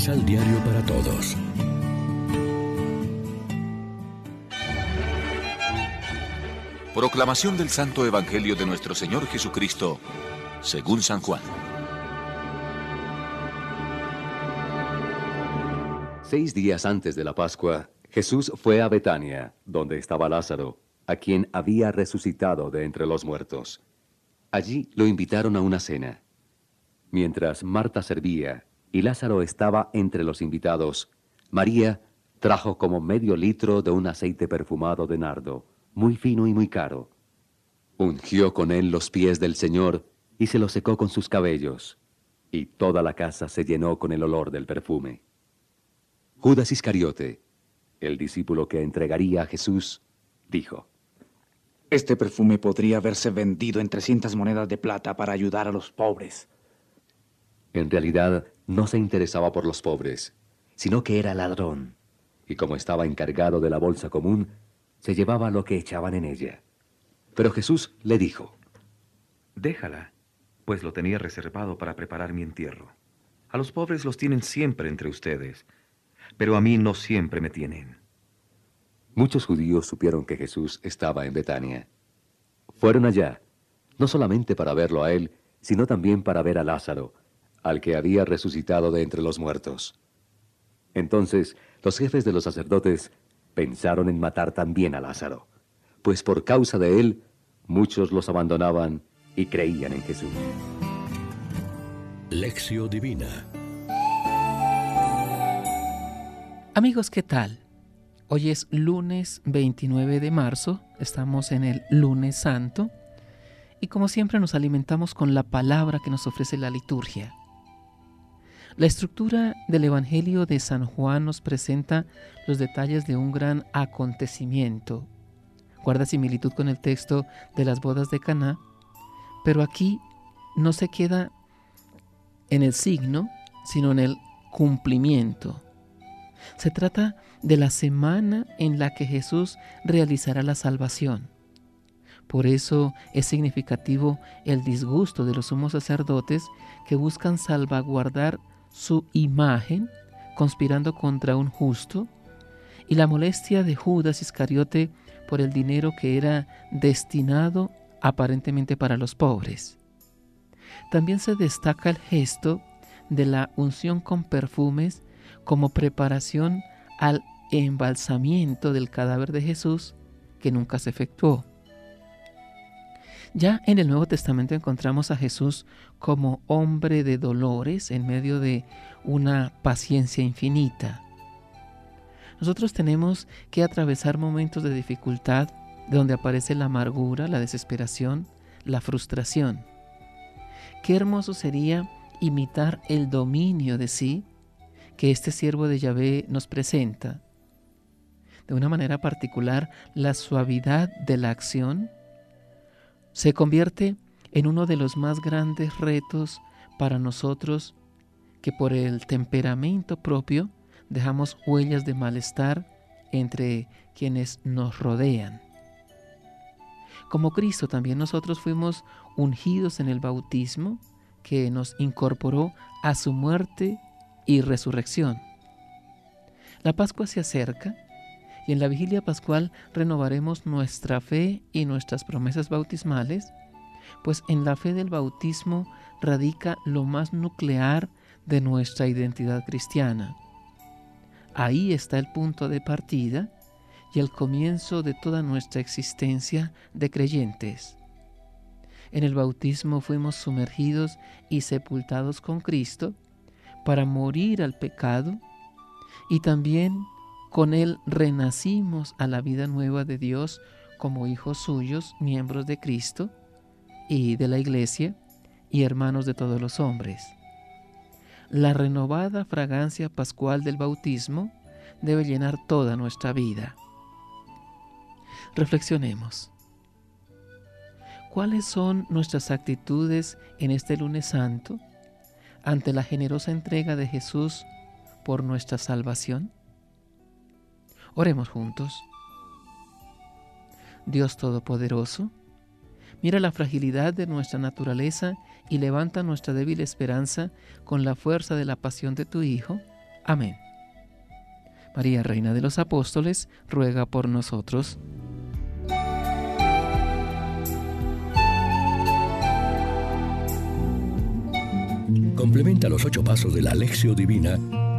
Misal Diario para Todos. Proclamación del Santo Evangelio de nuestro Señor Jesucristo, según San Juan. Seis días antes de la Pascua, Jesús fue a Betania, donde estaba Lázaro, a quien había resucitado de entre los muertos. Allí lo invitaron a una cena. Mientras Marta servía y Lázaro estaba entre los invitados, María trajo como medio litro de un aceite perfumado de nardo, muy fino y muy caro. Ungió con él los pies del Señor y se los secó con sus cabellos, y toda la casa se llenó con el olor del perfume. Judas Iscariote, el discípulo que entregaría a Jesús, dijo, Este perfume podría haberse vendido en 300 monedas de plata para ayudar a los pobres. En realidad no se interesaba por los pobres, sino que era ladrón, y como estaba encargado de la bolsa común, se llevaba lo que echaban en ella. Pero Jesús le dijo, Déjala, pues lo tenía reservado para preparar mi entierro. A los pobres los tienen siempre entre ustedes, pero a mí no siempre me tienen. Muchos judíos supieron que Jesús estaba en Betania. Fueron allá, no solamente para verlo a él, sino también para ver a Lázaro, al que había resucitado de entre los muertos. Entonces los jefes de los sacerdotes pensaron en matar también a Lázaro, pues por causa de él muchos los abandonaban y creían en Jesús. Lección Divina Amigos, ¿qué tal? Hoy es lunes 29 de marzo, estamos en el lunes santo y como siempre nos alimentamos con la palabra que nos ofrece la liturgia. La estructura del Evangelio de San Juan nos presenta los detalles de un gran acontecimiento. Guarda similitud con el texto de las bodas de Caná, pero aquí no se queda en el signo, sino en el cumplimiento. Se trata de la semana en la que Jesús realizará la salvación. Por eso es significativo el disgusto de los sumos sacerdotes que buscan salvaguardar su imagen conspirando contra un justo y la molestia de Judas Iscariote por el dinero que era destinado aparentemente para los pobres. También se destaca el gesto de la unción con perfumes como preparación al embalsamiento del cadáver de Jesús que nunca se efectuó. Ya en el Nuevo Testamento encontramos a Jesús como hombre de dolores en medio de una paciencia infinita. Nosotros tenemos que atravesar momentos de dificultad donde aparece la amargura, la desesperación, la frustración. Qué hermoso sería imitar el dominio de sí que este siervo de Yahvé nos presenta. De una manera particular, la suavidad de la acción se convierte en uno de los más grandes retos para nosotros que por el temperamento propio dejamos huellas de malestar entre quienes nos rodean. Como Cristo también nosotros fuimos ungidos en el bautismo que nos incorporó a su muerte y resurrección. La Pascua se acerca y en la vigilia pascual renovaremos nuestra fe y nuestras promesas bautismales, pues en la fe del bautismo radica lo más nuclear de nuestra identidad cristiana. Ahí está el punto de partida y el comienzo de toda nuestra existencia de creyentes. En el bautismo fuimos sumergidos y sepultados con Cristo, para morir al pecado y también con Él renacimos a la vida nueva de Dios como hijos suyos, miembros de Cristo y de la Iglesia y hermanos de todos los hombres. La renovada fragancia pascual del bautismo debe llenar toda nuestra vida. Reflexionemos. ¿Cuáles son nuestras actitudes en este lunes santo? ante la generosa entrega de Jesús por nuestra salvación? Oremos juntos. Dios Todopoderoso, mira la fragilidad de nuestra naturaleza y levanta nuestra débil esperanza con la fuerza de la pasión de tu Hijo, Amén. María, Reina de los Apóstoles, ruega por nosotros. Complementa los ocho pasos de la Alexio Divina